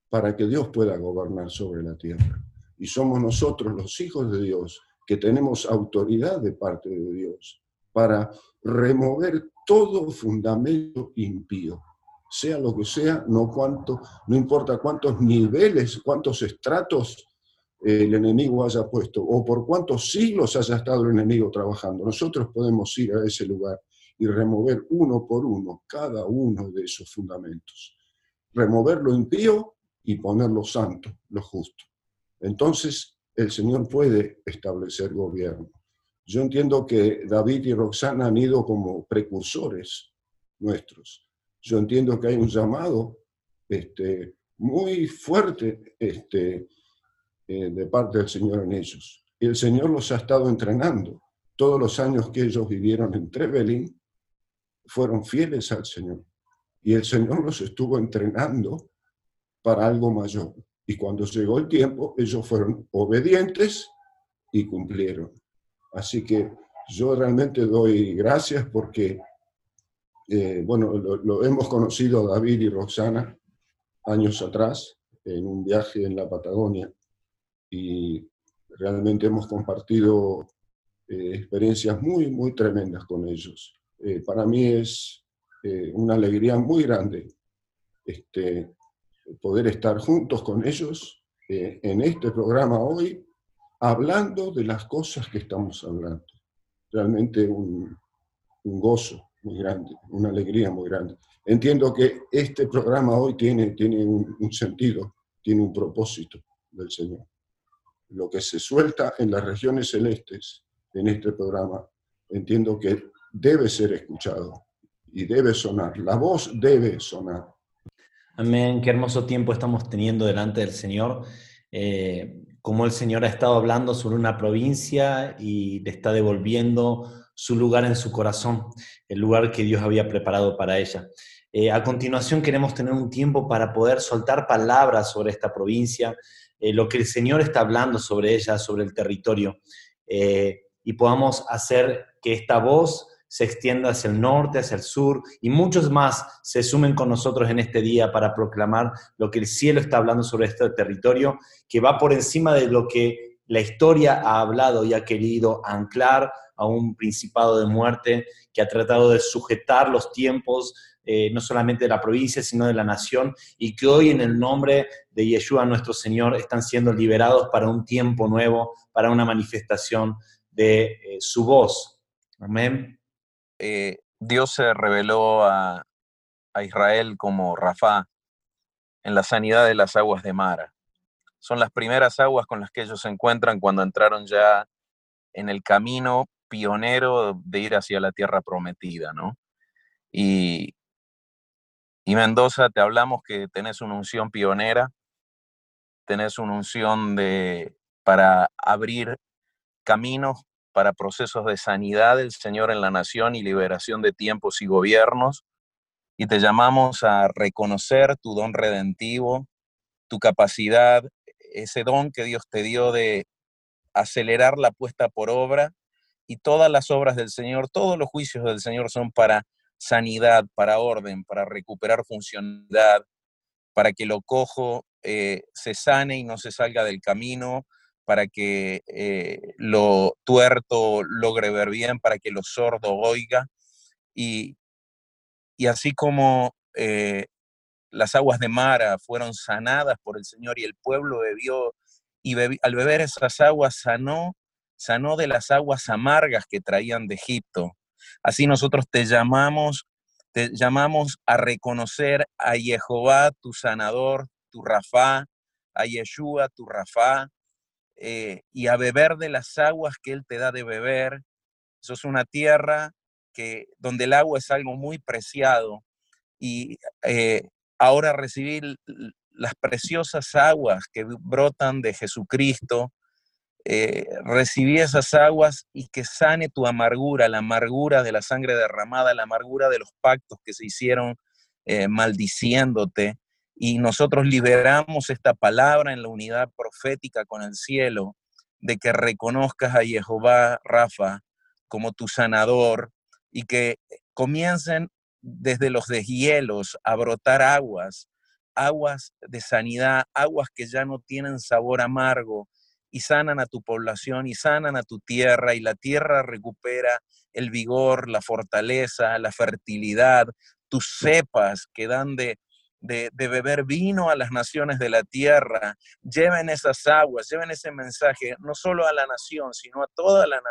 para que Dios pueda gobernar sobre la tierra. Y somos nosotros, los hijos de Dios, que tenemos autoridad de parte de Dios para remover todo fundamento impío, sea lo que sea, no, cuánto, no importa cuántos niveles, cuántos estratos eh, el enemigo haya puesto o por cuántos siglos haya estado el enemigo trabajando. Nosotros podemos ir a ese lugar y remover uno por uno cada uno de esos fundamentos. Remover lo impío y poner lo santo, lo justo. Entonces, el Señor puede establecer gobierno. Yo entiendo que David y Roxana han ido como precursores nuestros. Yo entiendo que hay un llamado este, muy fuerte este, eh, de parte del Señor en ellos. Y el Señor los ha estado entrenando. Todos los años que ellos vivieron en Trevelin, fueron fieles al Señor. Y el Señor los estuvo entrenando para algo mayor. Y cuando llegó el tiempo, ellos fueron obedientes y cumplieron. Así que yo realmente doy gracias porque, eh, bueno, lo, hemos conocido David y Roxana años atrás en un viaje en la Patagonia y realmente hemos compartido eh, experiencias muy, muy tremendas con ellos. Eh, para mí es una alegría muy grande este, poder estar juntos con ellos en este programa hoy, hablando de las cosas que estamos hablando. Realmente un, gozo muy grande, una alegría muy grande. Entiendo que este programa hoy tiene, tiene un, un sentido, tiene un propósito del Señor. Lo que se suelta en las regiones celestes en este programa, entiendo que debe ser escuchado y debe sonar. La voz debe sonar. Amén, qué hermoso tiempo estamos teniendo delante del Señor. Eh, como el Señor ha estado hablando sobre una provincia y le está devolviendo su lugar en su corazón, el lugar que Dios había preparado para ella. Eh, a continuación queremos tener un tiempo para poder soltar palabras sobre esta provincia, eh, lo que el Señor está hablando sobre ella, sobre el territorio, y podamos hacer que esta voz se extienda hacia el norte, hacia el sur, y muchos más se sumen con nosotros en este día para proclamar lo que el cielo está hablando sobre este territorio, que va por encima de lo que la historia ha hablado y ha querido anclar a un principado de muerte que ha tratado de sujetar los tiempos, eh, no solamente de la provincia, sino de la nación, y que hoy en el nombre de Yeshua nuestro Señor están siendo liberados para un tiempo nuevo, para una manifestación de eh, su voz. Amén. Eh, Dios se reveló a, Israel como Rafa en la sanidad de las aguas de Mara son las primeras aguas con las que ellos se encuentran cuando entraron ya en el camino pionero de ir hacia la tierra prometida, ¿no? Y, y Mendoza, te hablamos que tenés una unción pionera, tenés una unción de, para abrir caminos para procesos de sanidad del Señor en la nación y liberación de tiempos y gobiernos. Y te llamamos a reconocer tu don redentivo, tu capacidad ese don que Dios te dio de acelerar la puesta por obra y todas las obras del Señor, todos los juicios del Señor son para sanidad, para orden, para recuperar funcionalidad, para que lo cojo eh, se sane y no se salga del camino, para que eh, lo tuerto logre ver bien, para que lo sordo oiga. Y, y así como eh, las aguas de Mara fueron sanadas por el Señor y el pueblo bebió y al beber esas aguas sanó, sanó de las aguas amargas que traían de Egipto. Así nosotros te llamamos, te llamamos a reconocer a Jehová, tu sanador, tu Rafá, a Yeshua, tu Rafá, eh, y a beber de las aguas que Él te da de beber. Eso es una tierra que, donde el agua es algo muy preciado y eh, ahora recibir las preciosas aguas que brotan de Jesucristo, eh, recibí esas aguas y que sane tu amargura, la amargura de la sangre derramada, la amargura de los pactos que se hicieron eh, maldiciéndote. Y nosotros liberamos esta palabra en la unidad profética con el cielo, de que reconozcas a Jehová Rafa como tu sanador y que comiencen desde los deshielos a brotar aguas, aguas de sanidad, aguas que ya no tienen sabor amargo y sanan a tu población y sanan a tu tierra y la tierra recupera el vigor, la fortaleza, la fertilidad, tus cepas que dan de, de, beber vino a las naciones de la tierra, lleven esas aguas, lleven ese mensaje no solo a la nación, sino a, toda la,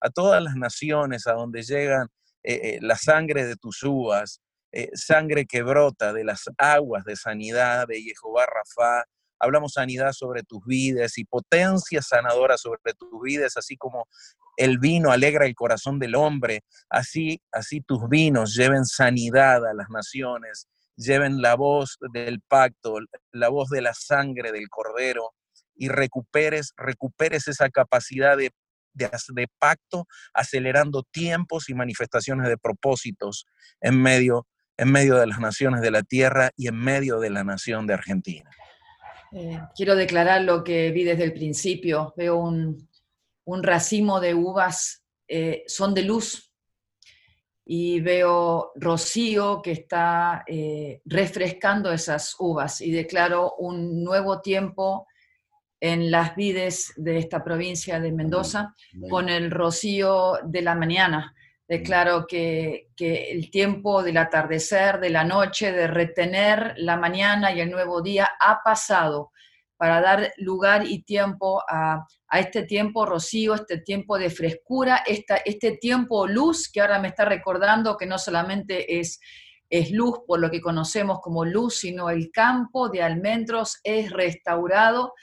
a todas las naciones a donde llegan eh, eh, la sangre de tus uvas, eh, sangre que brota de las aguas de sanidad de Jehová Rafa. Hablamos sanidad sobre tus vidas y potencia sanadora sobre tus vidas, así como el vino alegra el corazón del hombre, así, así tus vinos lleven sanidad a las naciones, lleven la voz del pacto, la voz de la sangre del cordero y recuperes, recuperes esa capacidad de de, pacto, acelerando tiempos y manifestaciones de propósitos en medio, en medio de las naciones de la tierra y en medio de la nación de Argentina. Eh, quiero declarar lo que vi desde el principio. Veo un, racimo de uvas, eh, son de luz, y veo rocío que está eh, refrescando esas uvas y declaro un nuevo tiempo en las vides de esta provincia de Mendoza con el rocío de la mañana. Declaro que, que, el tiempo del atardecer, de la noche, de retener la mañana y el nuevo día ha pasado para dar lugar y tiempo a, este tiempo rocío, este tiempo de frescura, esta, este tiempo luz que ahora me está recordando que no solamente es, es luz por lo que conocemos como luz, sino el campo de almendros es restaurado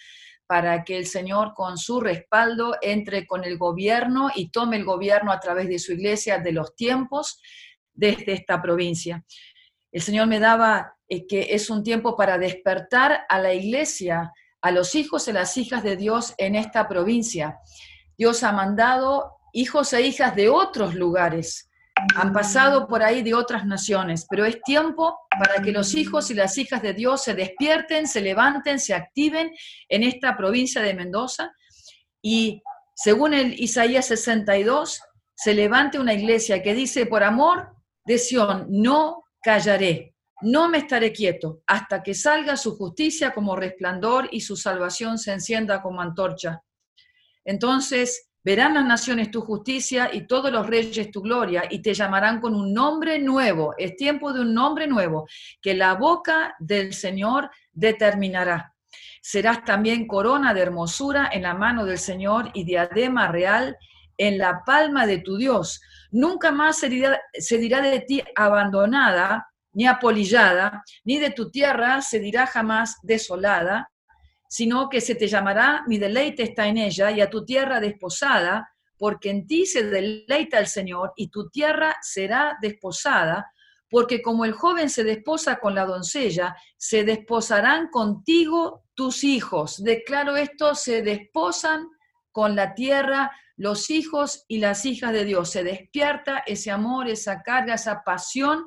para que el Señor con su respaldo entre con el gobierno y tome el gobierno a través de su iglesia de los tiempos desde esta provincia. El Señor me daba eh, que es un tiempo para despertar a la iglesia, a los hijos y las hijas de Dios en esta provincia. Dios ha mandado hijos e hijas de otros lugares han pasado por ahí de otras naciones, pero es tiempo para que los hijos y las hijas de Dios se despierten, se levanten, se activen en esta provincia de Mendoza. Y según el Isaías 62, se levante una iglesia que dice, por amor de Sión, no callaré, no me estaré quieto hasta que salga su justicia como resplandor y su salvación se encienda como antorcha. Entonces verán las naciones tu justicia y todos los reyes tu gloria y te llamarán con un nombre nuevo. Es tiempo de un nombre nuevo que la boca del Señor determinará. Serás también corona de hermosura en la mano del Señor y diadema real en la palma de tu Dios. Nunca más se dirá, de ti abandonada ni apolillada, ni de tu tierra se dirá jamás desolada, sino que se te llamará mi deleite está en ella y a tu tierra desposada, porque en ti se deleita el Señor y tu tierra será desposada, porque como el joven se desposa con la doncella, se desposarán contigo tus hijos. Declaro esto, se desposan con la tierra los hijos y las hijas de Dios. Se despierta ese amor, esa carga, esa pasión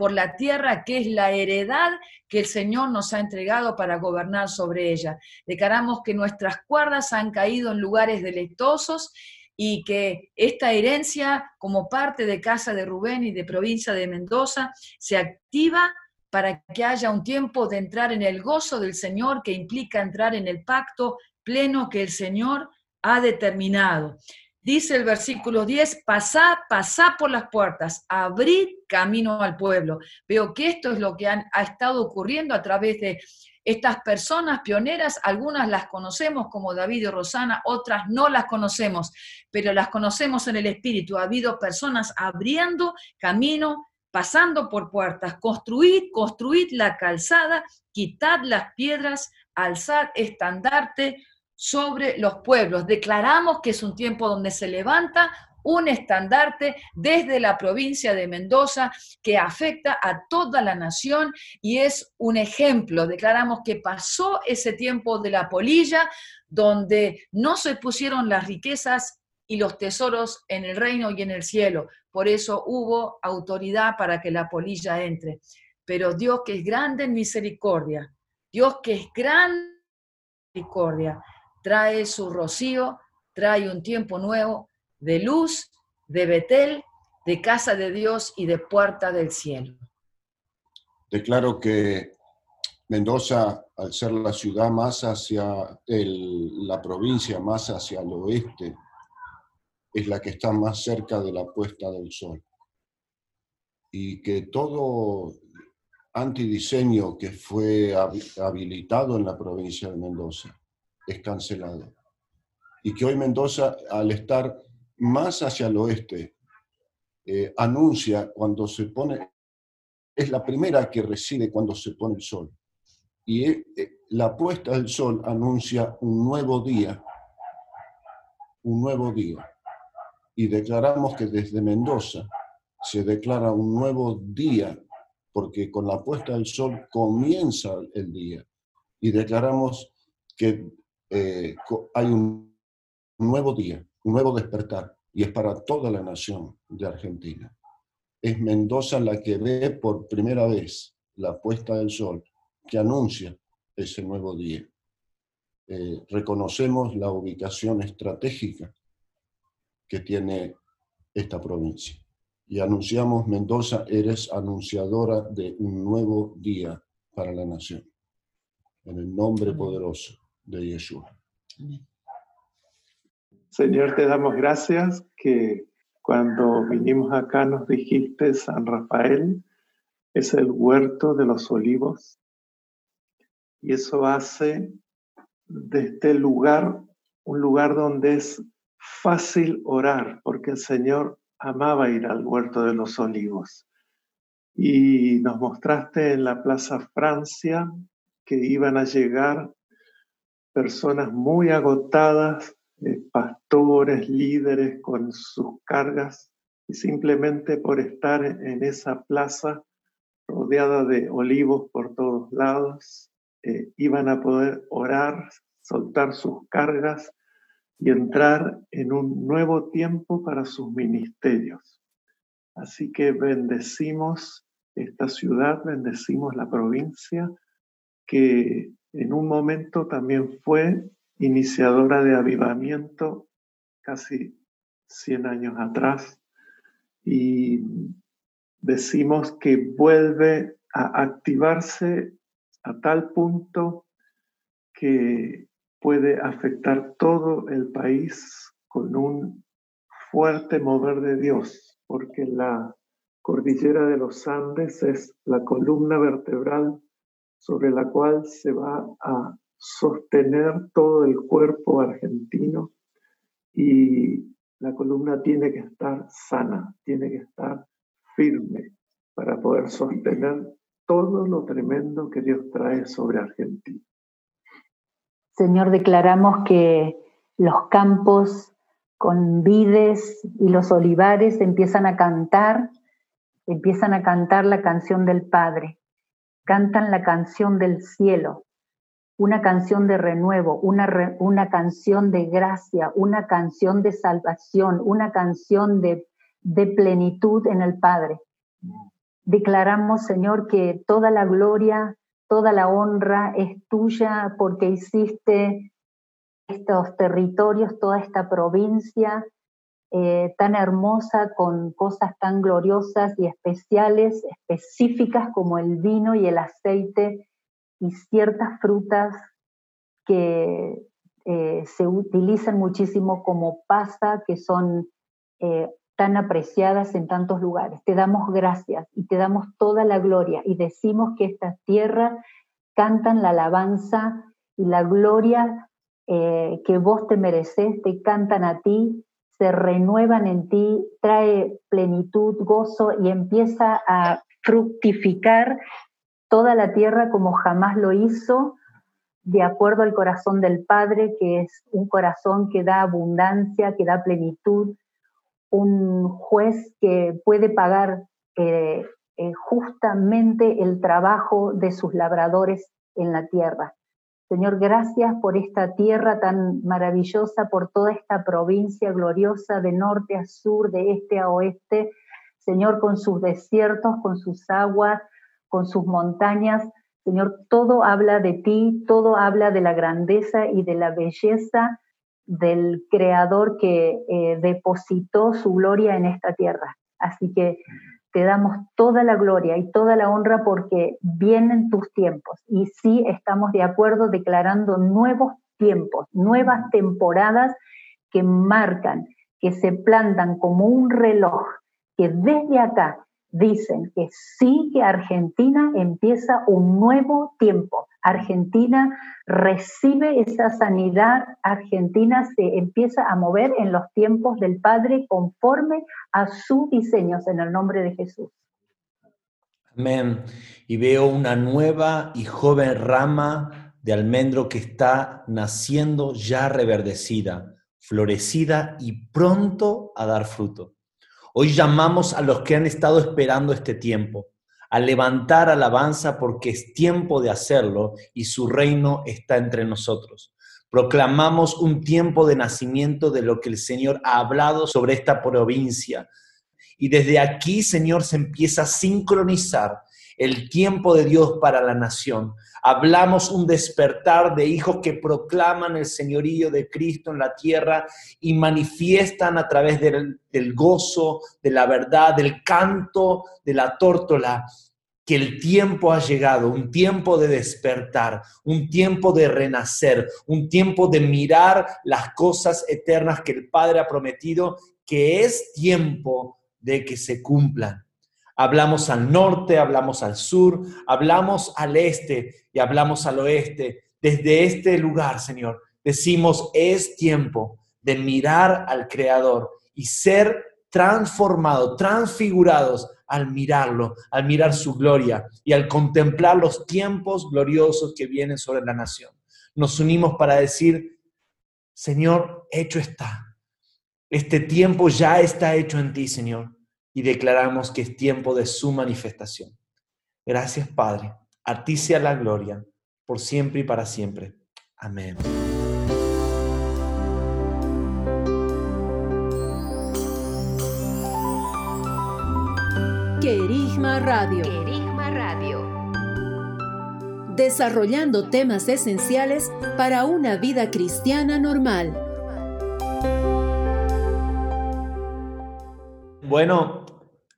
por la tierra que es la heredad que el Señor nos ha entregado para gobernar sobre ella. Declaramos que nuestras cuerdas han caído en lugares deleitosos y que esta herencia, como parte de Casa de Rubén y de provincia de Mendoza, se activa para que haya un tiempo de entrar en el gozo del Señor, que implica entrar en el pacto pleno que el Señor ha determinado. Dice el versículo 10, pasad, pasad por las puertas, abrid camino al pueblo. Veo que esto es lo que ha estado ocurriendo a través de estas personas pioneras, algunas las conocemos como David y Rosana, otras no las conocemos, pero las conocemos en el Espíritu. Ha habido personas abriendo camino, pasando por puertas. Construid, construid la calzada, quitad las piedras, alzad estandarte sobre los pueblos. Declaramos que es un tiempo donde se levanta un estandarte desde la provincia de Mendoza que afecta a toda la nación y es un ejemplo. Declaramos que pasó ese tiempo de la polilla donde no se pusieron las riquezas y los tesoros en el reino y en el cielo. Por eso hubo autoridad para que la polilla entre. Pero Dios que es grande en misericordia, Dios que es grande en misericordia, trae su rocío, trae un tiempo nuevo de luz, de Betel, de casa de Dios y de puerta del cielo. Declaro que Mendoza, al ser la ciudad más hacia la provincia más hacia el oeste, es la que está más cerca de la puesta del sol. Y que todo antidiseño que fue habilitado en la provincia de Mendoza es cancelado. Y que hoy Mendoza, al estar más hacia el oeste, eh, anuncia cuando se pone, es la primera que recibe cuando se pone el sol. Y eh, la puesta del sol anuncia un nuevo día, un nuevo día. Y declaramos que desde Mendoza se declara un nuevo día, porque con la puesta del sol comienza el día. Y declaramos que eh, hay un nuevo día, un nuevo despertar, y es para toda la nación de Argentina. Es Mendoza la que ve por primera vez la puesta del sol, que anuncia ese nuevo día. Eh, reconocemos la ubicación estratégica que tiene esta provincia. Y anunciamos, Mendoza, eres anunciadora de un nuevo día para la nación. En el nombre poderoso de Yeshua. Señor, te damos gracias que cuando vinimos acá nos dijiste San Rafael es el huerto de los olivos y eso hace de este lugar un lugar donde es fácil orar porque el Señor amaba ir al huerto de los olivos. Y nos mostraste en la Plaza Francia que iban a llegar personas muy agotadas, eh, pastores, líderes con sus cargas, y simplemente por estar en esa plaza rodeada de olivos por todos lados, eh, iban a poder orar, soltar sus cargas y entrar en un nuevo tiempo para sus ministerios. Así que bendecimos esta ciudad, bendecimos la provincia, que en un momento también fue iniciadora de avivamiento casi 100 años atrás. Y decimos que vuelve a activarse a tal punto que puede afectar todo el país con un fuerte mover de Dios, porque la cordillera de los Andes es la columna vertebral sobre la cual se va a sostener todo el cuerpo argentino y la columna tiene que estar sana, tiene que estar firme para poder sostener todo lo tremendo que Dios trae sobre Argentina. Señor, declaramos que los campos con vides y los olivares empiezan a cantar, empiezan a cantar la canción del Padre, cantan la canción del cielo, una canción de renuevo, una, una canción de gracia, una canción de salvación, una canción de, de plenitud en el Padre. Declaramos, Señor, que toda la gloria, toda la honra es tuya porque hiciste estos territorios, toda esta provincia eh, tan hermosa, con cosas tan gloriosas y especiales, específicas como el vino y el aceite y ciertas frutas que eh, se utilizan muchísimo como pasta, que son eh, tan apreciadas en tantos lugares. Te damos gracias y te damos toda la gloria y decimos que esta tierra cantan la alabanza y la gloria que vos te mereces, te cantan a ti, se renuevan en ti, trae plenitud, gozo y empieza a fructificar toda la tierra como jamás lo hizo, de acuerdo al corazón del Padre, que es un corazón que da abundancia, que da plenitud, un juez que puede pagar eh, eh, justamente el trabajo de sus labradores en la tierra. Señor, gracias por esta tierra tan maravillosa, por toda esta provincia gloriosa de norte a sur, de este a oeste. Señor, con sus desiertos, con sus aguas, con sus montañas. Señor, todo habla de ti, todo habla de la grandeza y de la belleza del Creador que eh, depositó su gloria en esta tierra. Así que te damos toda la gloria y toda la honra porque vienen tus tiempos. Y sí estamos de acuerdo declarando nuevos tiempos, nuevas temporadas que marcan, que se plantan como un reloj, que desde acá dicen que sí que Argentina empieza un nuevo tiempo. Argentina recibe esa sanidad, Argentina se empieza a mover en los tiempos del Padre conforme a sus diseños en el nombre de Jesús. Amén. Y veo una nueva y joven rama de almendro que está naciendo ya reverdecida, florecida y pronto a dar fruto. Hoy llamamos a los que han estado esperando este tiempo a levantar alabanza porque es tiempo de hacerlo y su reino está entre nosotros. Proclamamos un tiempo de nacimiento de lo que el Señor ha hablado sobre esta provincia. Y desde aquí, Señor, se empieza a sincronizar el tiempo de Dios para la nación. Hablamos un despertar de hijos que proclaman el señorío de Cristo en la tierra y manifiestan a través del, gozo, de la verdad, del canto, de la tórtola, que el tiempo ha llegado, un tiempo de despertar, un tiempo de renacer, un tiempo de mirar las cosas eternas que el Padre ha prometido, que es tiempo de que se cumplan. Hablamos al norte, hablamos al sur, hablamos al este y hablamos al oeste. Desde este lugar, Señor, decimos, es tiempo de mirar al Creador y ser transformados, transfigurados al mirarlo, al mirar su gloria y al contemplar los tiempos gloriosos que vienen sobre la nación. Nos unimos para decir, Señor, hecho está. Este tiempo ya está hecho en ti, Señor y declaramos que es tiempo de su manifestación. Gracias, Padre. A ti sea la gloria, por siempre y para siempre. Amén. Querigma Radio. Querigma Radio. Desarrollando temas esenciales para una vida cristiana normal. Bueno,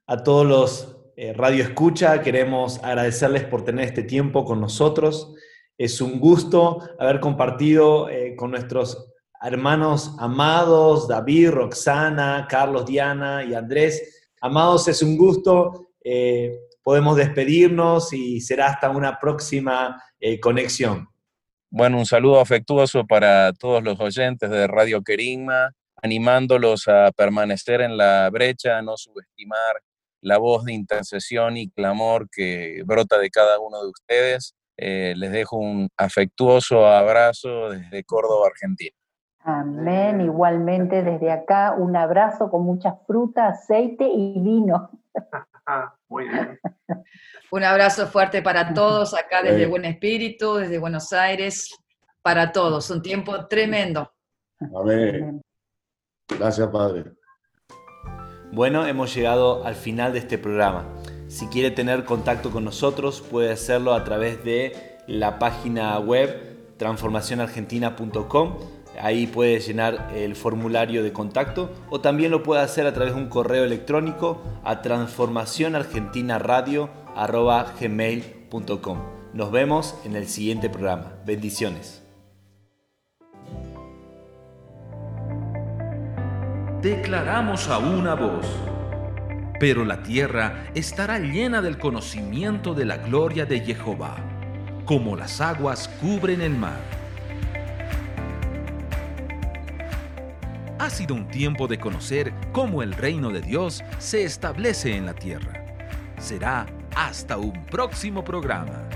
a todos los eh, Radio Escucha, queremos agradecerles por tener este tiempo con nosotros. Es un gusto haber compartido eh, con nuestros hermanos amados, David, Roxana, Carlos, Diana y Andrés. Amados, es un gusto. Eh, podemos despedirnos y será hasta una próxima conexión. Bueno, un saludo afectuoso para todos los oyentes de Radio Querigma, animándolos a permanecer en la brecha, a no subestimar la voz de intercesión y clamor que brota de cada uno de ustedes. Eh, les dejo un afectuoso abrazo desde Córdoba, Argentina. Amén. Igualmente desde acá, un abrazo con mucha fruta, aceite y vino. Muy bien. Un abrazo fuerte para todos acá desde Buen Espíritu, desde Buenos Aires, para todos. Un tiempo tremendo. Amén. Gracias, Padre. Bueno, hemos llegado al final de este programa. Si quiere tener contacto con nosotros, puede hacerlo a través de la página web transformacionargentina.com. Ahí puede llenar el formulario de contacto o también lo puede hacer a través de un correo electrónico a transformacionargentina.gmail.com. Nos vemos en el siguiente programa. Bendiciones. Declaramos a una voz. Pero la tierra estará llena del conocimiento de la gloria de Jehová, como las aguas cubren el mar. Ha sido un tiempo de conocer cómo el reino de Dios se establece en la tierra. Será hasta un próximo programa.